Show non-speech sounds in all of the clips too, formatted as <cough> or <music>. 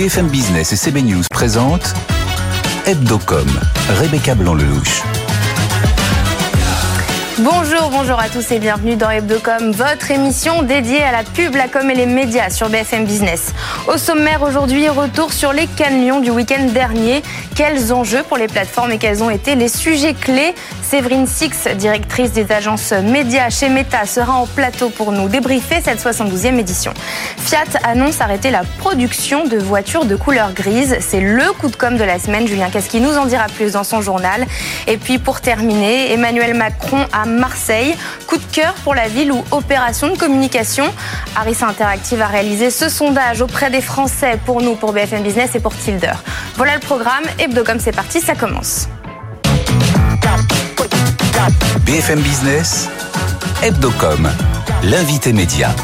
BFM Business et CB News présentent Hebdocom, Rebecca Blanc-Lelouch. Bonjour, bonjour à tous et bienvenue dans Hebdocom, votre émission dédiée à la pub, la com et les médias sur BFM Business. Au sommaire aujourd'hui, retour sur les cannes du week-end dernier. Quels enjeux pour les plateformes et quels ont été les sujets clés Séverine Six, directrice des agences médias chez Meta, sera en plateau pour nous débriefer cette 72e édition. Fiat annonce arrêter la production de voitures de couleur grise. C'est le coup de com' de la semaine. Julien Casqui nous en dira plus dans son journal. Et puis pour terminer, Emmanuel Macron à Marseille. Coup de cœur pour la ville ou opération de communication. Harris Interactive a réalisé ce sondage auprès des Français pour nous, pour BFM Business et pour Tilder. Voilà le programme. Hebdocom, c'est parti, ça commence. BFM Business, Hebdocom, l'invité média.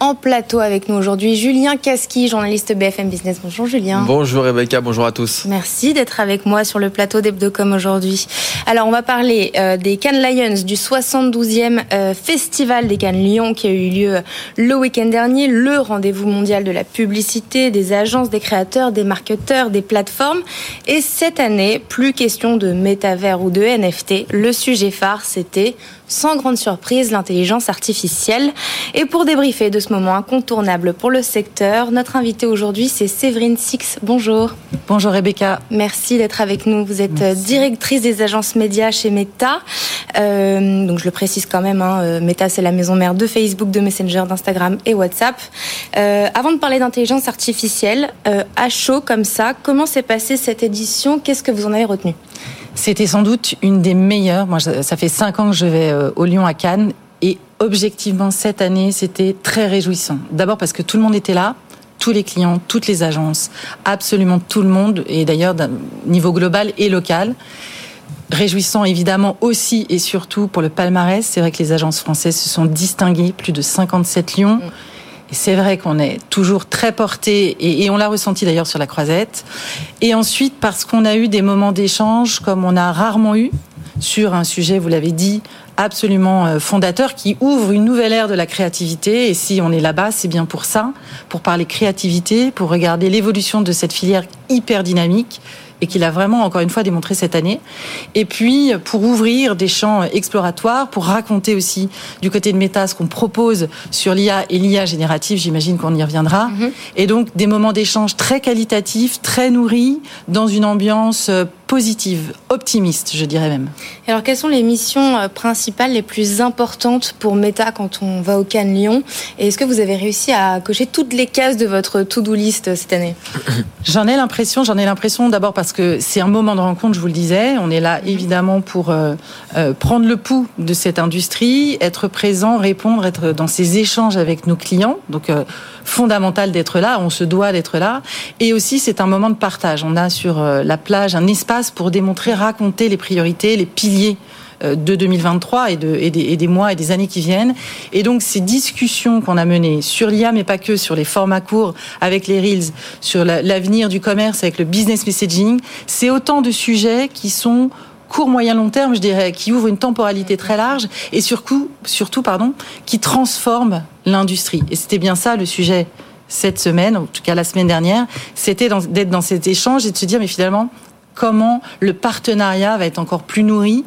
En plateau avec nous aujourd'hui, Julien Casqui, journaliste BFM Business. Bonjour Julien. Bonjour Rebecca, bonjour à tous. Merci d'être avec moi sur le plateau d'Hebdocom aujourd'hui. Alors on va parler euh, des Cannes Lions, du 72e euh, Festival des Cannes Lyon qui a eu lieu le week-end dernier, le rendez-vous mondial de la publicité, des agences, des créateurs, des marketeurs, des plateformes. Et cette année, plus question de métavers ou de NFT. Le sujet phare, c'était sans grande surprise, l'intelligence artificielle. Et pour débriefer de ce moment incontournable pour le secteur, notre invité aujourd'hui, c'est Séverine Six. Bonjour. Bonjour Rebecca. Merci d'être avec nous. Vous êtes euh, directrice des agences médias chez Meta. Euh, donc je le précise quand même, hein, euh, Meta c'est la maison mère de Facebook, de Messenger, d'Instagram et WhatsApp. avant de parler d'intelligence artificielle, à chaud comme ça, comment s'est passée cette édition? Qu'est-ce que vous en avez retenu? C'était sans doute une des meilleures. Moi, ça fait cinq ans que je vais euh, au Lyon à Cannes et objectivement cette année, c'était très réjouissant. D'abord parce que tout le monde était là, tous les clients, toutes les agences, absolument tout le monde, et d'ailleurs d'un niveau global et local. Réjouissant évidemment aussi et surtout pour le palmarès. C'est vrai que les agences françaises se sont distinguées, plus de 57 lions. Mm. Et c'est vrai qu'on est toujours très porté, et, on l'a ressenti d'ailleurs sur la croisette. Et ensuite, parce qu'on a eu des moments d'échange comme on a rarement eu sur un sujet, vous l'avez dit, absolument euh, fondateur qui ouvre une nouvelle ère de la créativité. Et si on est là-bas, c'est bien pour ça, pour parler créativité, pour regarder l'évolution de cette filière hyper dynamique et qu'il a vraiment, encore une fois, démontré cette année. Et puis, pour ouvrir des champs exploratoires, pour raconter aussi du côté de Meta ce qu'on propose sur l'IA et l'IA générative, j'imagine qu'on y reviendra. Mhm. Et donc, des moments d'échange très qualitatifs, très nourris, dans une ambiance euh, positive, optimiste, je dirais même. Alors, quelles sont les missions euh, principales les plus importantes pour Meta quand on va au Cannes Lyon? Et est-ce que vous avez réussi à cocher toutes les cases de votre to-do list cette année? J'en ai l'impression, j'en ai l'impression d'abord parce que c'est un moment de rencontre, je vous le disais. On est là évidemment pour euh, euh, prendre le pouls de cette industrie, être présent, répondre, être dans ces échanges avec nos clients. Donc, fondamental d'être là, on se doit d'être là. Et aussi, c'est un moment de partage. On a sur la plage un espace pour démontrer, raconter les priorités, les piliers euh, de 2023 et, de, et, des, mois et des années qui viennent. Et donc ces discussions qu'on a menées sur l'IA, mais pas que, sur les formats courts avec les Reels, sur l'avenir du commerce avec le business messaging, c'est autant de sujets qui sont court, moyen, long terme, je dirais, qui ouvrent une temporalité très large et surtout, surtout pardon, qui transforment l'industrie. Et c'était bien ça le sujet cette semaine, en tout cas la semaine dernière, c'était d'être dans cet échange et de se dire, mais finalement, comment le partenariat va être encore plus nourri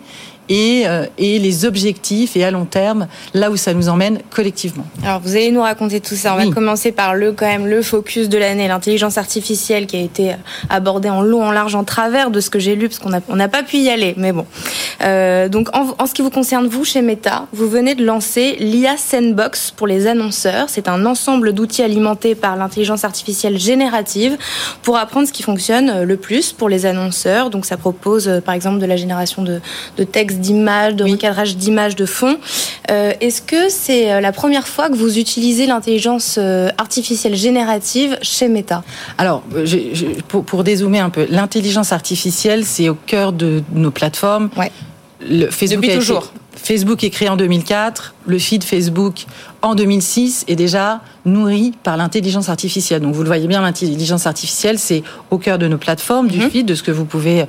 et, euh, et, les objectifs et à long terme, là où ça nous emmène collectivement. Alors vous allez nous raconter tout ça. On va commencer par le quand même le focus de l'année, l'intelligence artificielle qui a été abordée en long, en large, en travers de ce que j'ai lu parce qu'on n'a on pas pu y aller. Mais bon. Euh, donc en, en, ce qui vous concerne vous chez Meta, vous venez de lancer l'IA Sandbox pour les annonceurs. C'est un ensemble d'outils alimentés par l'intelligence artificielle générative pour apprendre ce qui fonctionne le plus pour les annonceurs. Donc ça propose euh, par exemple de la génération de, de textes d'images, de recadrage d'images de fond. Euh, est-ce que c'est euh, la première fois que vous utilisez l'intelligence euh, artificielle générative chez Meta? Alors, pour, pour, dézoomer un peu, l'intelligence artificielle, c'est au cœur de nos plateformes. Ouais. Le Facebook Depuis toujours. Facebook est créé en 2004, le feed Facebook en 2006 est déjà nourri par l'intelligence artificielle. Donc vous le voyez bien, l'intelligence artificielle, c'est au cœur de nos plateformes, du mhm. feed, de ce que vous pouvez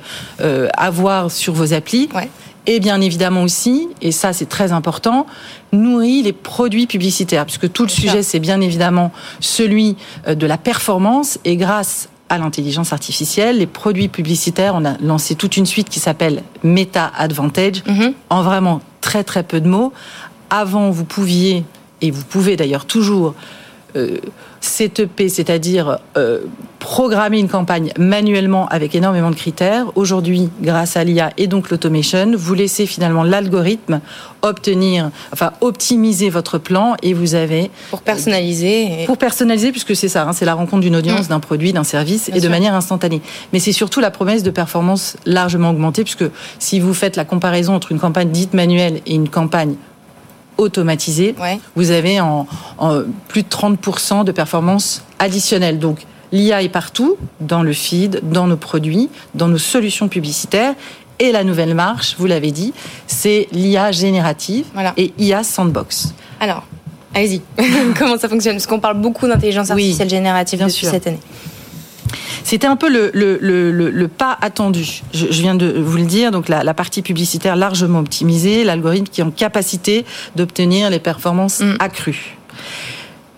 avoir sur vos applis. Ouais. Et bien évidemment aussi, et ça c'est très important, nourrit les produits publicitaires, puisque tout le sujet c'est bien évidemment celui euh, de la performance, et grâce à l'intelligence artificielle, les produits publicitaires, on a lancé toute une suite qui s'appelle Meta Advantage, mhm. en vraiment très très peu de mots. Avant, vous pouviez, et vous pouvez d'ailleurs toujours, euh, CTP, c'est-à-dire euh, programmer une campagne manuellement avec énormément de critères. Aujourd'hui, grâce à l'IA et donc l'automation, vous laissez finalement l'algorithme obtenir, enfin optimiser votre plan et vous avez pour personnaliser. Pour personnaliser, puisque c'est ça, hein, c'est la rencontre d'une audience, mmh. d'un produit, d'un service et de manière instantanée. Mais c'est surtout la promesse de performance largement augmentée, puisque si vous faites la comparaison entre une campagne dite manuelle et une campagne automatisé, vous avez en, plus de 30% de performance additionnelle. Donc l'IA est partout, dans le feed, dans nos produits, dans nos solutions publicitaires. Et la nouvelle marche, vous l'avez dit, c'est l'IA générative et IA sandbox. Alors, allez-y, <laughs> comment ça fonctionne? Parce qu'on parle beaucoup d'intelligence artificielle générative depuis cette année. C'était un peu le, le, le, le, pas attendu. Je, je, viens de vous le dire, donc la, la partie publicitaire largement optimisée, l'algorithme qui est en capacité d'obtenir les performances mm. accrues.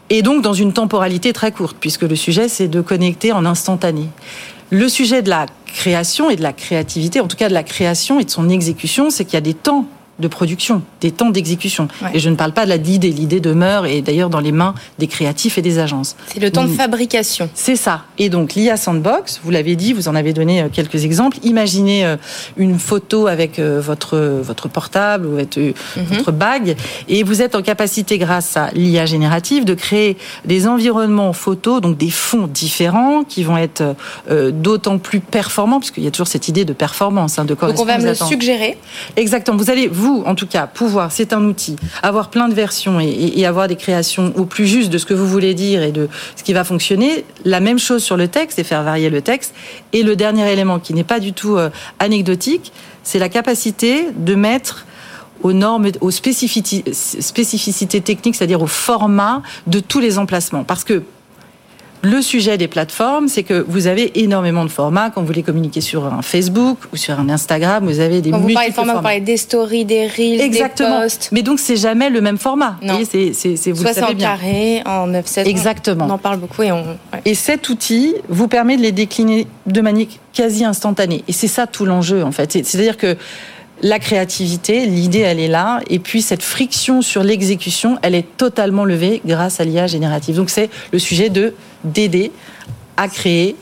Et donc dans une temporalité très courte, puisque le sujet c'est de connecter en instantané. Le sujet de la création et de la créativité, en tout cas de la création et de son exécution, c'est qu'il y a des temps de production, des temps d'exécution. Et je ne parle pas de la l'idée. L'idée demeure et d'ailleurs dans les mains des créatifs et des agences. C'est le temps de fabrication. C'est ça. Et donc l'IA Sandbox, vous l'avez dit, vous en avez donné euh, quelques exemples. Imaginez euh, une photo avec euh, votre votre portable ou votre, mhm. votre bague et vous êtes en capacité grâce à l'IA générative de créer des environnements photos, donc des fonds différents qui vont être d'autant plus performants puisqu'il y a toujours cette idée de performance, hein, de Donc on va me le suggérer. Exactement. Vous allez vous, en tout cas, pouvoir, c'est un outil, avoir plein de versions et, avoir des créations au plus juste de ce que vous voulez dire et de ce qui va fonctionner. La même chose sur le texte et faire varier le texte. Et le dernier élément qui n'est pas du tout euh, anecdotique, c'est la capacité de mettre aux normes, aux spécificités, techniques, c'est-à-dire au format de tous les emplacements. Parce que le sujet des plateformes, c'est que vous avez énormément de formats. Quand vous voulez communiquer sur un Facebook ou sur un Instagram, vous avez des Quand vous parlez de formats, vous parlez des stories, des reels, Exactement. des posts. Mais donc, c'est jamais le même format. Non. C'est, vous Soit le savez en carré, en 9-7. Exactement. On en parle beaucoup et on... Et cet outil vous permet de les décliner de manière quasi instantanée. Et c'est ça tout l'enjeu, en fait. C'est-à-dire que la créativité, l'idée, elle est là. Et puis, cette friction sur l'exécution, elle est totalement levée grâce à l'IA générative. Donc, c'est le sujet de d'aider à créer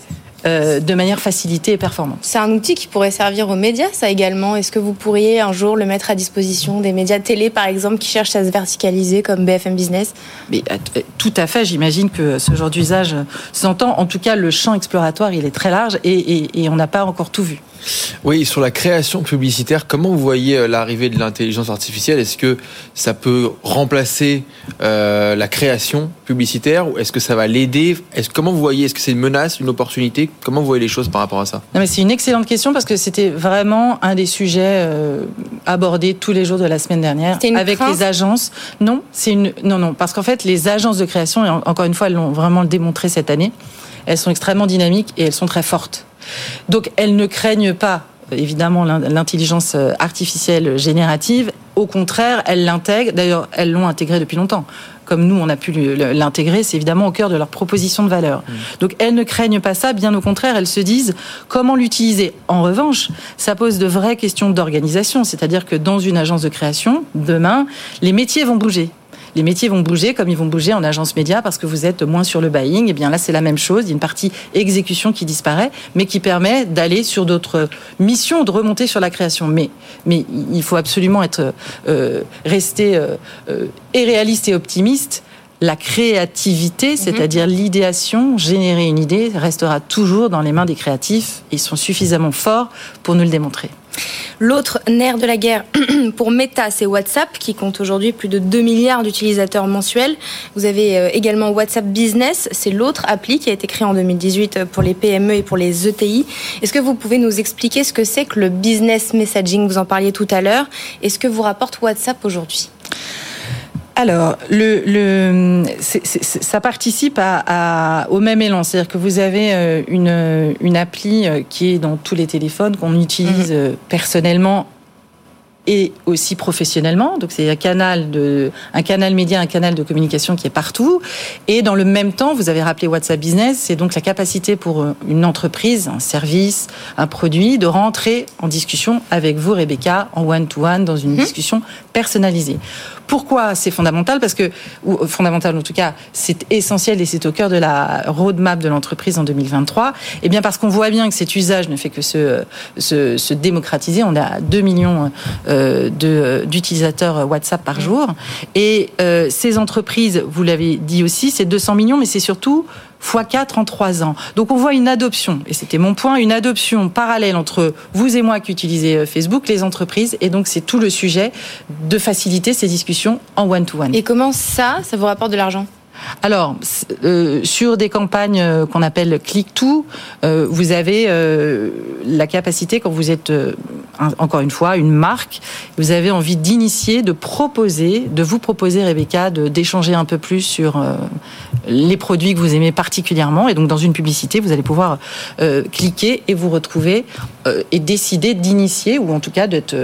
euh, de manière facilitée et performante. C'est un outil qui pourrait servir aux médias, ça également. Est-ce que vous pourriez un jour le mettre à disposition des médias télé, par exemple, qui cherchent à se verticaliser comme BFM Business? Mais, euh, Tout à fait, j'imagine que ce genre d'usage s'entend. En tout cas, le champ exploratoire, il est très large et, et on n'a pas encore tout vu. Oui, sur la création publicitaire, comment vous voyez euh, l'arrivée de l'intelligence artificielle? Est-ce que ça peut remplacer euh, la création publicitaire ou est-ce que ça va l'aider? Comment vous voyez Est-ce que c'est une menace, une opportunité? Comment vous voyez les choses par rapport à ça? C'est une excellente question parce que c'était vraiment un des sujets euh, abordés tous les jours de la semaine dernière avec les agences. Non, c'est une non non parce qu'en fait les agences de création et encore une fois elles l'ont vraiment démontré cette année. Elles sont extrêmement dynamiques et elles sont très fortes. Donc elles ne craignent pas évidemment l'intelligence artificielle générative. Au contraire, elles l'intègrent. D'ailleurs, elles l'ont intégrée depuis longtemps. Comme nous, on a pu l'intégrer, c'est évidemment au cœur de leur proposition de valeur. Mmh. Donc, elles ne craignent pas ça. Bien au contraire, elles se disent comment l'utiliser. En revanche, ça pose de vraies questions d'organisation. C'est-à-dire que dans une agence de création, demain, les métiers vont bouger les métiers vont bouger comme ils vont bouger en agence média parce que vous êtes moins sur le buying. Et eh bien là, c'est la même chose. Il y a une partie exécution qui disparaît, mais qui permet d'aller sur d'autres missions, de remonter sur la création. Mais, mais il faut absolument être euh, rester euh, euh, et réaliste et optimiste la créativité, mhm. c'est-à-dire l'idéation, générer une idée, restera toujours dans les mains des créatifs. Ils sont suffisamment forts pour nous le démontrer. L'autre nerf de la guerre <clears throat> pour Meta, c'est WhatsApp, qui compte aujourd'hui plus de 2 milliards d'utilisateurs mensuels. Vous avez euh, également WhatsApp Business, c'est l'autre appli qui a été créé en 2018 pour les PME et pour les ETI. Est-ce que vous pouvez nous expliquer ce que c'est que le business messaging? Vous en parliez tout à l'heure. Et ce que vous rapporte WhatsApp aujourd'hui? Alors, le, ça participe à, au même élan. C'est-à-dire que vous avez euh, une, une appli euh, qui est dans tous les téléphones, qu'on utilise mhm. euh, personnellement et aussi professionnellement. Donc c'est un canal de, un canal média, un canal de communication qui est partout. Et dans le même temps, vous avez rappelé WhatsApp Business, c'est donc la capacité pour une entreprise, un service, un produit, de rentrer en discussion avec vous, Rebecca, en one-to-one, dans une mhm. discussion personnalisée. Pourquoi c'est fondamental? Parce que, fondamental en tout cas, c'est essentiel et c'est au cœur de la roadmap de l'entreprise en 2023. Eh bien parce qu'on voit bien que cet usage ne fait que se démocratiser. On a 2 millions euh, d'utilisateurs WhatsApp par jour. Et euh, ces entreprises, vous l'avez dit aussi, c'est 200 millions, mais c'est surtout x 4 en 3 ans. Donc on voit une adoption, et c'était mon point, une adoption parallèle entre vous et moi qui utilisez euh, Facebook, les entreprises, et donc c'est tout le sujet de faciliter ces discussions en one-to-one. -one. Et comment ça, ça vous rapporte de l'argent? Alors, euh, sur des campagnes euh, qu'on appelle click-to, euh, vous avez la capacité, quand vous êtes, encore une fois, une marque, vous avez envie d'initier, de proposer, de vous proposer, Rebecca, d'échanger un peu plus sur les produits que vous aimez particulièrement. Et donc, dans une publicité, vous allez pouvoir cliquer et vous retrouver et décider d'initier, ou en tout cas d'être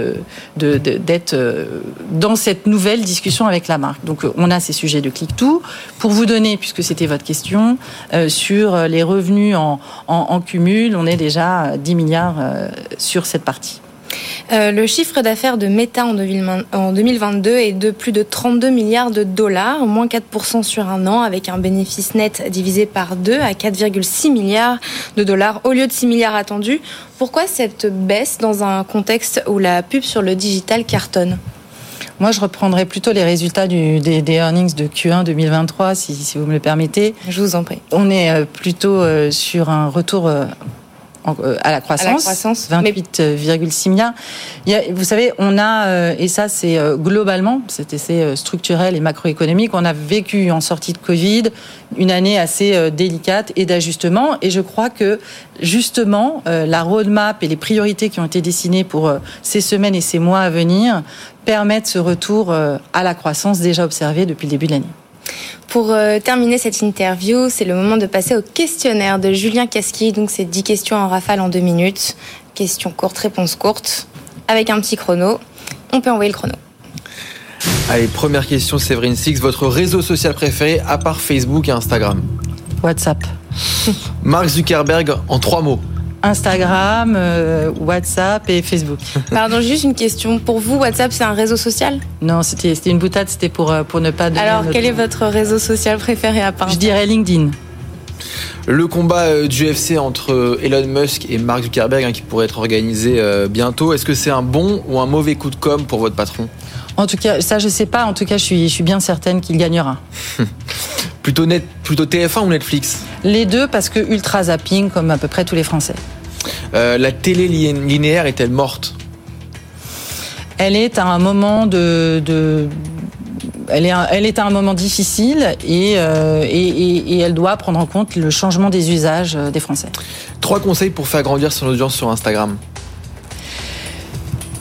dans cette nouvelle discussion avec la marque. Donc, on a ces sujets de click-to. Pour vous donner, puisque c'était votre question, euh, sur les revenus en, cumul, on est déjà à 10 milliards euh, sur cette partie. Euh, le chiffre d'affaires de Meta en 2022 est de plus de 32 milliards de dollars, moins 4% sur un an, avec un bénéfice net divisé par 2 à 4,6 milliards de dollars au lieu de 6 milliards attendus. Pourquoi cette baisse dans un contexte où la pub sur le digital cartonne? Moi, je reprendrai plutôt les résultats du, des, earnings de Q1 2023, si, si, vous me le permettez. Je vous en prie. On est euh, plutôt euh, sur un retour à la croissance, 28,6 milliards. vous savez, on a, euh, et ça c'est euh, globalement, c'est essai structurel et macroéconomique, on a vécu en sortie de Covid une année assez délicate et d'ajustement. Et je crois que justement, la roadmap et les priorités qui ont été dessinées pour ces semaines et ces mois à venir permettent ce retour à la croissance déjà observé depuis le début de l'année. Pour euh, terminer cette interview, c'est le moment de passer au questionnaire de Julien Casqui. Donc, c'est 10 questions en rafale en 2 minutes. Questions courtes, réponses courtes, avec un petit chrono. On peut envoyer le chrono. Allez, première question, Séverine Six. Votre réseau social préféré à part Facebook et Instagram? WhatsApp. Mark Zuckerberg en trois mots. Instagram, euh, WhatsApp et Facebook. <laughs> Pardon, juste une question. Pour vous, WhatsApp, c'est un réseau social? Non, c'était une boutade, c'était pour, euh, pour ne pas... Alors, quel est votre réseau social préféré à part Je dirais LinkedIn. Le combat euh, du UFC entre Elon Musk et Mark Zuckerberg hein, qui pourrait être organisé bientôt, est-ce que c'est un bon ou un mauvais coup de com pour votre patron? En tout cas, ça je sais pas. En tout cas, je suis, je suis bien certaine qu'il gagnera. <laughs> Plutôt, net, plutôt TF1 ou Netflix? Les deux, parce que ultra zapping, comme à peu près tous les Français. Euh, la télé linéaire est-elle morte? Elle est à un moment de, elle est, elle est à un moment difficile euh, et, et, elle doit prendre en compte le changement des usages euh, des Français. Trois conseils pour faire grandir son audience sur Instagram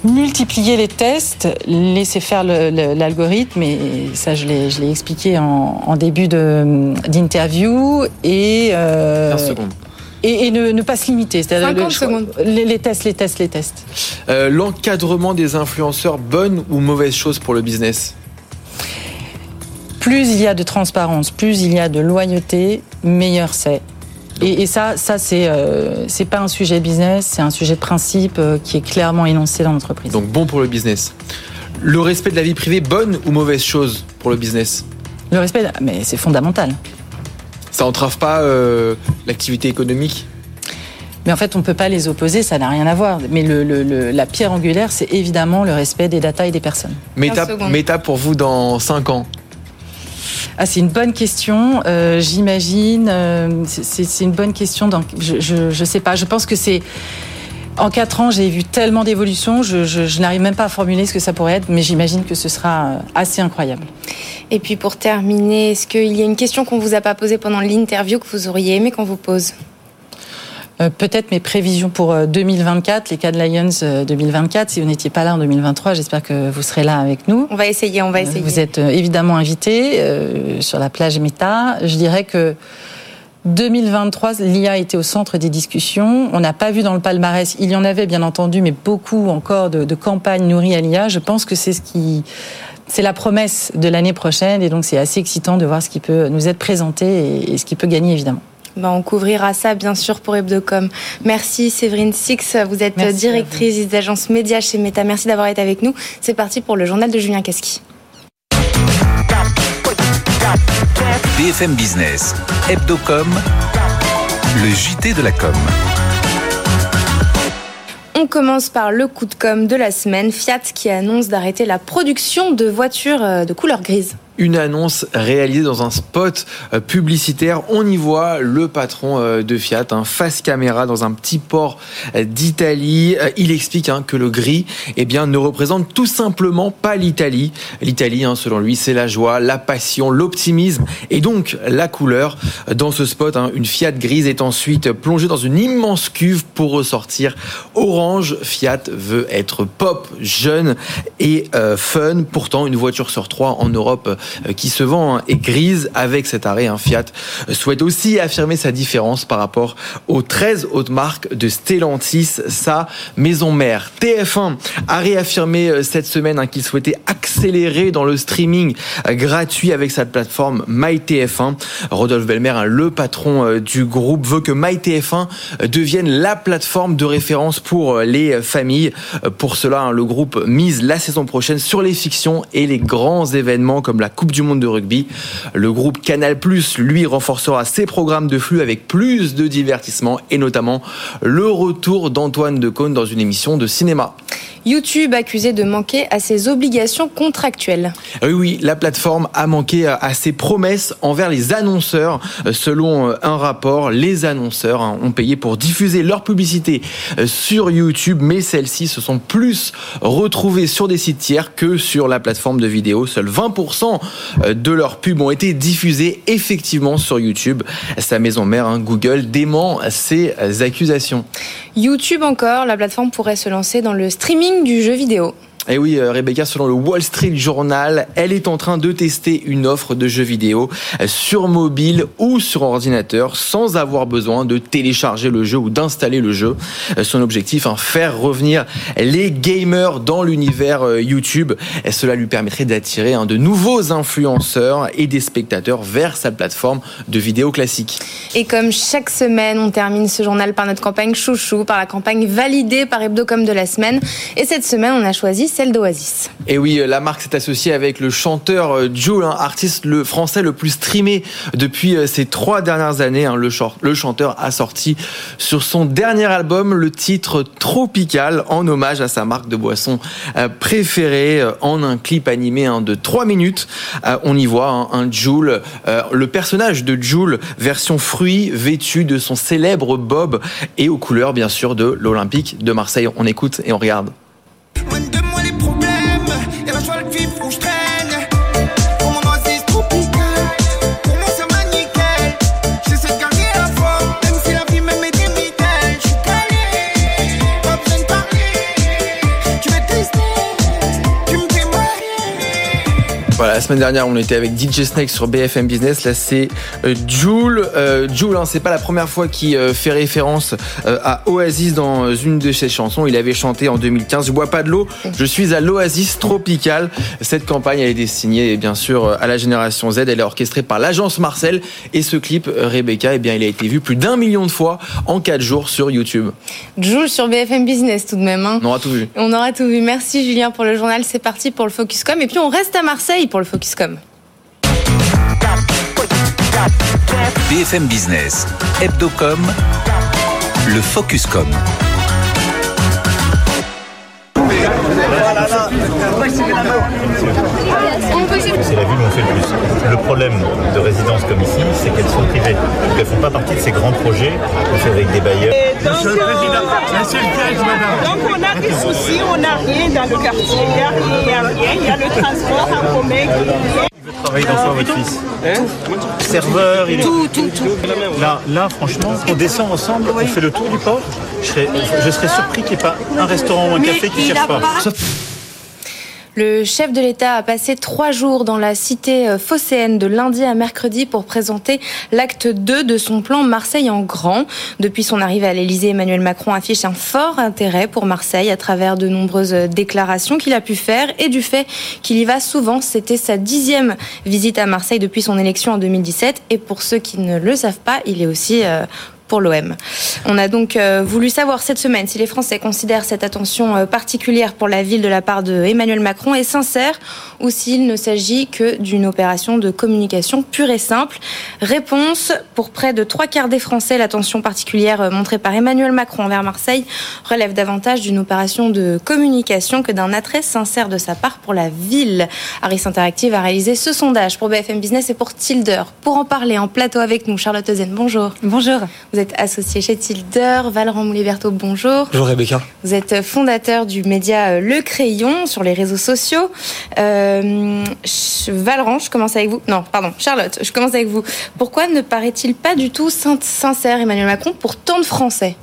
multiplier les tests, laisser faire l'algorithme, et ça je l'ai expliqué en, début d'interview, et, euh, et, et ne, pas se limiter. 50 secondes. Les, tests, les tests, les tests. Euh, l'encadrement des influenceurs, bonne ou mauvaise chose pour le business? Plus il y a de transparence, plus il y a de loyauté, meilleur c'est. Et, ça, ça c'est euh, c'est pas un sujet business, c'est un sujet de principe euh, qui est clairement énoncé dans l'entreprise. Donc bon pour le business. Le respect de la vie privée, bonne ou mauvaise chose pour le business? Le respect, mais c'est fondamental. Ça entrave pas euh, l'activité économique? Mais en fait, on ne peut pas les opposer, ça n'a rien à voir. Mais le, le, la pierre angulaire, c'est évidemment le respect des data et des personnes. Méta, méta pour vous dans 5 ans ah, c'est une bonne question. Euh, J'imagine. Euh, c'est une bonne question. Donc, je, je, sais pas. Je pense que c'est. En quatre ans, j'ai vu tellement d'évolutions, je, je, n'arrive même pas à formuler ce que ça pourrait être, mais j'imagine que ce sera euh, assez incroyable. Et puis pour terminer, est-ce qu'il y a une question qu'on vous a pas posée pendant l'interview que vous auriez aimé qu'on vous pose? Peut-être mes prévisions pour 2024, euh, les cas de Lions 2024. Euh, si vous n'étiez pas là en 2023, j'espère que vous serez là avec nous. On va essayer, on va essayer. Vous êtes évidemment invité sur la plage Meta. Je dirais que 2023, l'IA était au centre des discussions. On n'a pas vu dans le palmarès, il y en avait bien entendu, mais beaucoup encore de, de campagnes nourries à l'IA. Je pense que c'est ce qui c'est la promesse de l'année prochaine et donc c'est assez excitant de voir ce qui peut nous être présenté et ce qui peut gagner évidemment. Ben, on couvrira ça bien sûr pour Hebdocom. Merci Séverine Six, vous êtes directrice des agences médias chez Meta. Merci d'avoir été avec nous. C'est parti pour le journal de Julien Casqui. BFM Business, Hebdocom, le JT de la com. On commence par le coup de com de la semaine. Fiat qui annonce d'arrêter la production de voitures euh, de couleur grise une annonce réalisée dans un spot euh, publicitaire. On y voit le patron euh, de Fiat, un face caméra dans un petit port euh, d'Italie. Il explique hein, que le gris eh bien, ne représente tout simplement pas l'Italie. L'Italie, hein, selon lui, c'est la joie, la passion, l'optimisme et donc la couleur. Dans ce spot, hein, une Fiat grise est ensuite plongée dans une immense cuve pour ressortir orange. Fiat veut être pop, jeune et fun. Pourtant, une voiture sur trois en Europe qui se vend est grise avec cet arrêt. un Fiat souhaite aussi affirmer sa différence par rapport aux 13 autres marques de Stellantis, sa maison mère. TF1 a réaffirmé euh, cette semaine hein, qu'il souhaitait accélérer dans le streaming euh, gratuit avec sa plateforme MyTF1. Rodolphe Belmer, hein, le patron du groupe, veut que MyTF1 devienne la plateforme de référence pour les familles. Pour cela, hein, le groupe mise la saison prochaine sur les fictions et les grands événements comme la Coupe du Monde de rugby. Le groupe Canal+, lui, renforcera ses programmes de flux avec plus de divertissement et notamment le retour d'Antoine Decaune dans une émission de cinéma. YouTube accusé de manquer à ses obligations contractuelles. Oui, oui, la plateforme a manqué à ses promesses envers les annonceurs. Selon un rapport, les annonceurs hein, ont payé pour diffuser leur publicité sur YouTube, mais celles-ci se sont plus retrouvées sur des sites tiers que sur la plateforme de vidéo. Seuls 20% de leurs pubs ont été diffusées effectivement sur YouTube. Sa maison mère, hein, Google, dément ces accusations. YouTube encore, la plateforme pourrait se lancer dans le streaming du jeu vidéo. Et eh oui, euh, Rebecca, selon le Wall Street Journal, elle est en train de tester une offre de jeux vidéo euh, sur mobile ou sur ordinateur sans avoir besoin de télécharger le jeu ou d'installer le jeu. Euh, son objectif, hein, faire revenir les gamers dans l'univers YouTube. Cela lui permettrait d'attirer hein, de nouveaux influenceurs et des spectateurs vers sa plateforme de vidéo classique. Et comme chaque semaine, on termine ce journal par notre campagne chouchou, par la campagne validée par Hebdocom de la semaine. Et cette semaine, on a choisi celle d'Oasis. Et oui, la marque s'est associée avec le chanteur euh, Jules, un artiste le français le plus streamé depuis euh, ces trois dernières années. Hein. Le, chanteur a sorti sur son dernier album le titre Tropical en hommage à sa marque de boisson euh, préférée en un clip animé hein, de trois minutes. On y voit hein, un Jules, le personnage de Jules version fruit vêtu de son célèbre bob et aux couleurs bien sûr de l'Olympique de Marseille. On écoute et on regarde. La semaine dernière, on était avec DJ Snake sur BFM Business. Là, c'est euh, Joule. Euh, Joule, hein, c'est pas la première fois qu'il euh, fait référence euh, à Oasis dans une de ses chansons. Il avait chanté en 2015 Je bois pas de l'eau, je suis à l'Oasis tropicale. Cette campagne a été signée, bien sûr, à la génération Z. Elle est orchestrée par l'agence Marcel. Et ce clip, Rebecca, eh bien, il a été vu plus d'un million de fois en quatre jours sur YouTube. Joule sur BFM Business tout de même. Hein. On aura tout vu. On aura tout vu. Merci Julien pour le journal. C'est parti pour le Focuscom. Et puis on reste à Marseille pour le Focuscom. BFM Business, Hebdocom, le Focuscom. C'est la ville où on fait le plus. Le problème de résidences comme ici, c'est qu'elles sont privées. Donc elles ne font pas partie de ces grands projets qu'on fait avec des bailleurs. Monsieur le Président, Donc on a des soucis, on n'a rien dans le quartier. Il n'y a rien, il y a le transport en commun travailler dans quoi votre fils Serveur, il est... Tout, tout, tout. Là, là, franchement, on descend ensemble, on fait le tour du port. Je serais, je serais surpris qu'il n'y ait pas un restaurant ou un café qui ne cherche pas. Le chef de l'État a passé trois jours dans la cité phocéenne de lundi à mercredi pour présenter l'acte 2 de son plan Marseille en grand. Depuis son arrivée à l'Élysée, Emmanuel Macron affiche un fort intérêt pour Marseille à travers de nombreuses déclarations qu'il a pu faire et du fait qu'il y va souvent. C'était sa dixième visite à Marseille depuis son élection en 2017. Et pour ceux qui ne le savent pas, il est aussi euh, pour l'OM. On a donc euh, voulu savoir cette semaine si les Français considèrent cette attention euh, particulière pour la ville de la part de Emmanuel Macron est sincère ou s'il ne s'agit que d'une opération de communication pure et simple. Réponse pour près de trois quarts des Français, l'attention particulière euh, montrée par Emmanuel Macron envers Marseille relève davantage d'une opération de communication que d'un attrait sincère de sa part pour la ville. Harris Interactive a réalisé ce sondage pour BFM Business et pour Tilder. Pour en parler en plateau avec nous, Charlotte Zen, bonjour. Bonjour. Vous êtes associé chez Tilder. Valran Mouliberto, bonjour. Bonjour Rebecca. Vous êtes fondateur du média euh, Le Crayon sur les réseaux sociaux. Euh, Valran, je commence avec vous. Non, pardon, Charlotte, je commence avec vous. Pourquoi ne paraît-il pas du tout sincère Emmanuel Macron pour tant de Français?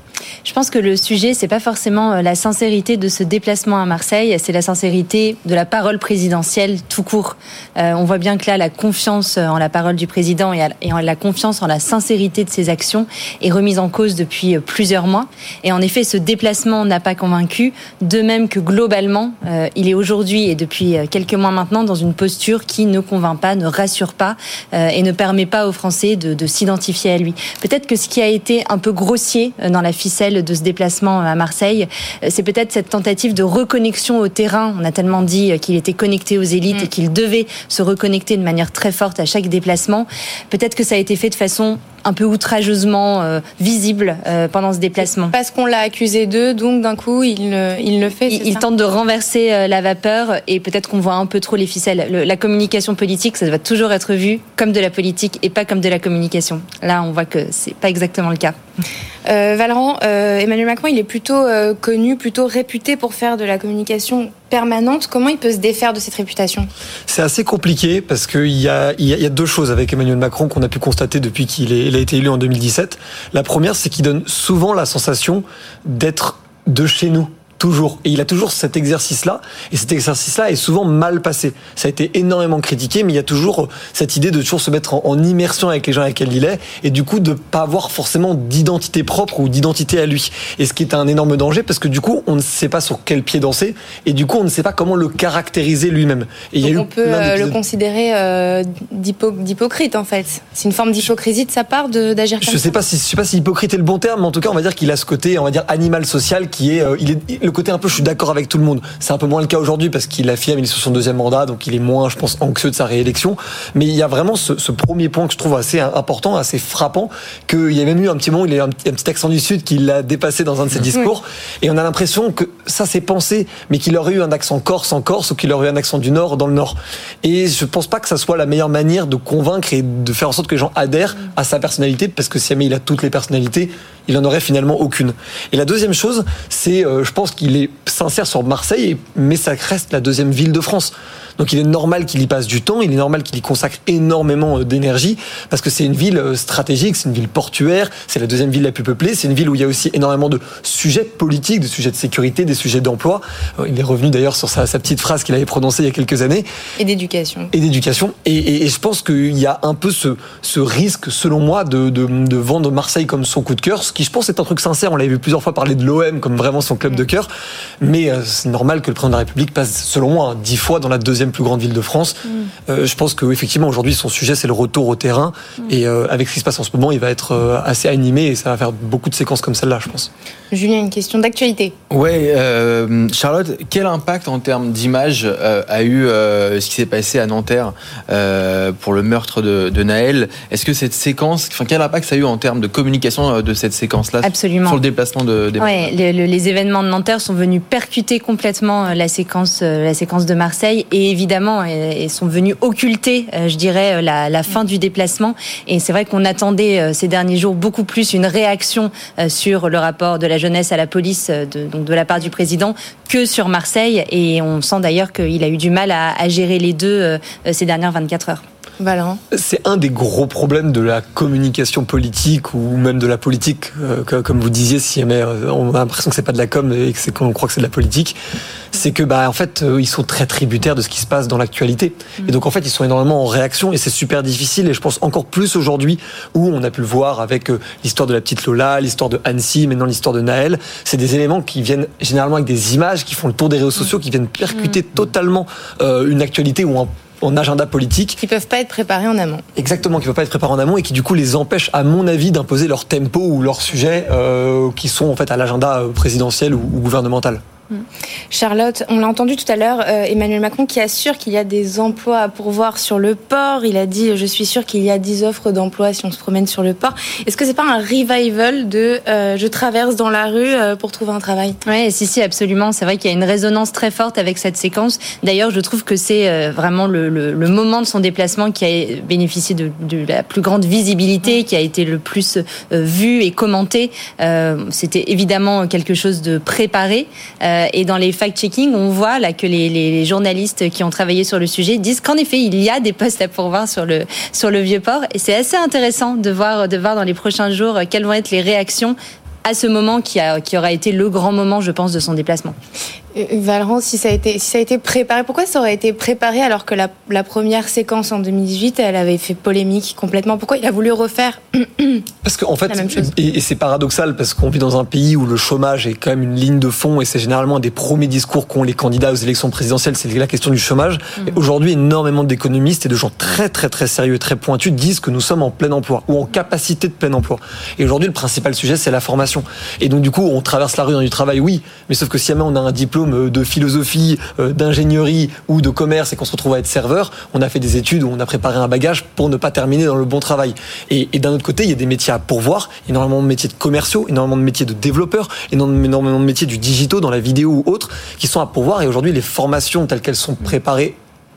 Je pense que le sujet, c'est pas forcément euh, la sincérité de ce déplacement à Marseille, c'est la sincérité de la parole présidentielle tout court. Euh, on voit bien que là, la confiance en la parole du président et, en la confiance en la sincérité de ses actions est remise en cause depuis euh, plusieurs mois. Et en effet, ce déplacement n'a pas convaincu, de même que globalement, il est aujourd'hui et depuis quelques mois maintenant dans une posture qui ne convainc pas, ne rassure pas et ne permet pas aux Français de, de s'identifier à lui. Peut-être que ce qui a été un peu grossier dans la celle de ce déplacement à Marseille, euh, c'est peut-être cette tentative de reconnexion au terrain. On a tellement dit euh, qu'il était connecté aux élites et mm. qu'il devait se reconnecter de manière très forte à chaque déplacement. Peut-être que ça a été fait de façon un peu outrageusement euh, visible pendant ce déplacement. Parce qu'on l'a accusé d'eux, donc d'un coup, il, il le fait. Il, tente de renverser la vapeur et peut-être qu'on voit un peu trop les ficelles. la communication politique, ça doit toujours être vu comme de la politique et pas comme de la communication. Là, on voit que c'est pas exactement le cas. Euh, Valran, euh, Emmanuel Macron, il est plutôt euh, connu, plutôt réputé pour faire de la communication permanente. Comment il peut se défaire de cette réputation? C'est assez compliqué parce qu'il y y a deux choses avec Emmanuel Macron qu'on a pu constater depuis qu'il a été élu en 2017. La première, c'est qu'il donne souvent la sensation d'être de chez nous. Toujours. Et il a toujours cet exercice-là. Et cet exercice-là est souvent mal passé. Ça a été énormément critiqué, mais il y a toujours cette idée de toujours se mettre en, immersion avec les gens avec lesquels il est, et du coup de pas avoir forcément d'identité propre ou d'identité à lui. Et ce qui est un énorme danger, parce que du coup, on ne sait pas sur quel pied danser, et du coup, on ne sait pas comment le caractériser lui-même. Et il y a on peut euh, le considérer euh, d'hypocrite, en fait. C'est une forme d'hypocrisie de sa part d'agir comme je sais Pas si, je sais pas si hypocrite est le bon terme, mais en tout cas, on va dire qu'il a ce côté, on va dire, animal social qui est, euh, il est le côté un peu je suis d'accord avec tout le monde. C'est un peu moins le cas aujourd'hui parce qu'il affirme, il est sur son deuxième mandat, donc il est moins, je pense, anxieux de sa réélection. Mais il y a vraiment ce, premier point que je trouve assez important, assez frappant, qu'il y a même eu un petit moment, il y a un, petit accent du Sud qui l'a dépassé dans un de ses discours. Et on a l'impression que ça s'est pensé, mais qu'il aurait eu un accent corse en Corse ou qu'il aurait eu un accent du Nord dans le Nord. Et je pense pas que ça soit la meilleure manière de convaincre et de faire en sorte que les gens adhèrent à sa personnalité, parce que si jamais il a toutes les personnalités, il en aurait finalement aucune. Et la deuxième chose, c'est, euh, je pense qu'il est sincère sur Marseille, mais ça reste la deuxième ville de France. Donc il est normal qu'il y passe du temps, il est normal qu'il y consacre énormément euh, d'énergie, parce que c'est une ville euh, stratégique, c'est une ville portuaire, c'est la deuxième ville la plus peuplée, c'est une ville où il y a aussi énormément de sujets politiques, de sujets de sécurité, des sujets d'emploi. Il est revenu d'ailleurs sur sa, petite phrase qu'il avait prononcée il y a quelques années. Et d'éducation. Et d'éducation. Et, je pense qu'il y a un peu ce, ce risque, selon moi, de, de, de, vendre Marseille comme son coup de cœur, ce qui je pense est un truc sincère. On l'avait vu plusieurs fois parler de l'OM comme vraiment son club de cœur. Mais euh, c'est normal que le président de la République passe, selon moi, dix fois dans la deuxième plus grande ville de France. Mm. Euh, je pense qu'effectivement, aujourd'hui, son sujet, c'est le retour au terrain. Mm. Et euh, avec ce qui se passe en ce moment, il va être assez animé et ça va faire beaucoup de séquences comme celle-là, je pense. Julien, une question d'actualité. Ouais, Charlotte, quel impact en termes d'image a eu ce qui s'est passé à Nanterre pour le meurtre de, de Naël? Est-ce que cette séquence, enfin, quel impact ça a eu en termes de communication de cette séquence-là? Absolument. sur le déplacement de, des ouais, les événements de Nanterre sont venus percuter complètement la séquence, la séquence de Marseille et évidemment et sont venus occulter, euh, je dirais, euh, la, la fin du déplacement. Et c'est vrai qu'on attendait euh, ces derniers jours beaucoup plus une réaction sur le rapport de la jeunesse à la police, de, donc de la part du président, que sur Marseille. Et on sent d'ailleurs qu'il a eu du mal à, à gérer les deux ces dernières 24 heures. C'est un des gros problèmes de la communication politique ou même de la politique, euh, que- comme vous disiez, si jamais euh, on a l'impression que c'est pas de la com et que c'est qu'on croit que c'est de la politique, c'est que bah en fait euh, ils sont très tributaires de ce qui se passe dans l'actualité. Et donc en fait ils sont énormément en réaction et c'est super difficile et je pense encore plus aujourd'hui où on a pu le voir avec l'histoire de la petite Lola, l'histoire de Annecy, maintenant l'histoire de Naël. C'est des éléments qui viennent généralement avec des images qui font le tour des réseaux sociaux, qui viennent percuter totalement euh, une actualité ou un en agenda politique Qui peuvent pas être préparés en amont. Exactement, qui ne peuvent pas être préparés en amont et qui du coup les empêchent, à mon avis, d'imposer leur tempo ou leurs sujets euh, qui sont en fait à l'agenda euh, présidentiel ou, ou gouvernemental. Charlotte, on l'a entendu tout à l'heure, euh, Emmanuel Macron qui assure qu'il y a des emplois à pourvoir sur le port. Il a dit, je suis sûr qu'il y a 10 offres d'emploi si on se promène sur le port. Est-ce que c'est pas un revival de euh, je traverse dans la rue euh, pour trouver un travail? Oui, si, si, absolument. C'est vrai qu'il y a une résonance très forte avec cette séquence. D'ailleurs, je trouve que c'est vraiment le, le, le, moment de son déplacement qui a bénéficié de, de, la plus grande visibilité, qui a été le plus vu et commenté. C'était évidemment quelque chose de préparé. Euh, et dans les fact-checking, on voit là que les, journalistes qui ont travaillé sur le sujet disent qu'en effet, il y a des postes à pourvoir sur le, sur le vieux port. Et c'est assez intéressant de voir, de voir dans les prochains jours quelles vont être les réactions à ce moment qui, qui aura été le grand moment, je pense, de son déplacement. Valran, si ça a été, si ça a été préparé, pourquoi ça aurait été préparé alors que la, la, première séquence en 2018, elle avait fait polémique complètement? Pourquoi il a voulu refaire <clears throat> Parce qu'en fait, et, et c'est paradoxal parce qu'on vit dans un pays où le chômage est quand même une ligne de fond et c'est généralement un des premiers discours qu'ont les candidats aux élections présidentielles, c'est la question du chômage. Mmh. Aujourd'hui, énormément d'économistes et de gens très très très sérieux et très pointus disent que nous sommes en plein emploi ou en capacité de plein emploi. Et aujourd'hui, le principal sujet, c'est la formation. Et donc du coup, on traverse la rue dans du travail, oui, mais sauf que si jamais on a un diplôme de philosophie, euh, d'ingénierie ou de commerce et qu'on se retrouve à être serveur, on a fait des études où on a préparé un bagage pour ne pas terminer dans le bon travail. Et, d'un autre côté, il y a des métiers à pourvoir, énormément de métiers de commerciaux, énormément de métiers de développeurs, énormément de métiers du digitaux dans la vidéo ou autres qui sont à pourvoir. Et aujourd'hui, les formations telles qu'elles sont préparées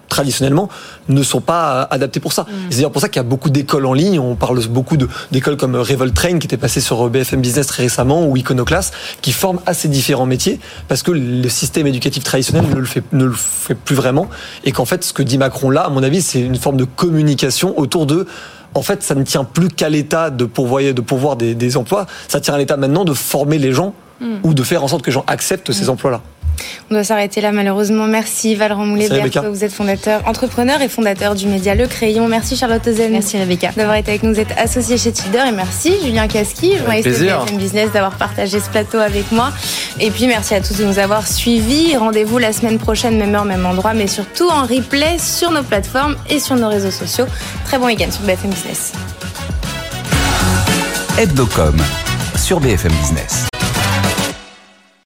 traditionnellement ne sont pas adaptés pour ça. Mmh. C'est d'ailleurs pour ça qu'il y a beaucoup d'écoles en ligne. On parle beaucoup d'écoles comme Revolt Train qui était passé sur BFM Business très récemment ou Iconoclast qui forment à ces différents métiers parce que le système éducatif traditionnel ne le fait, ne le fait plus vraiment et qu'en fait ce que dit Macron là, à mon avis, c'est une forme de communication autour de en fait, ça ne tient plus qu'à l'État de pourvoir, de pourvoir des, des, emplois, ça tient à l'État maintenant de former les gens mmh. ou de faire en sorte que les gens acceptent mmh. ces emplois-là. On doit s'arrêter là malheureusement. Merci Valran Moulet-Berthe, vous êtes fondateur, entrepreneur et fondateur du média Le Crayon. Merci Charlotte Ozen. Merci Rebecca. D'avoir été avec nous, vous êtes associé chez Tilder et merci Julien Casqui, journaliste de BFM Business, d'avoir partagé ce plateau avec moi. Et puis merci à tous de nous avoir suivis. Rendez-vous la semaine prochaine, même heure, même endroit, mais surtout en replay sur nos plateformes et sur nos réseaux sociaux. Très bon week-end sur BFM Business. Hebdocom sur BFM Business.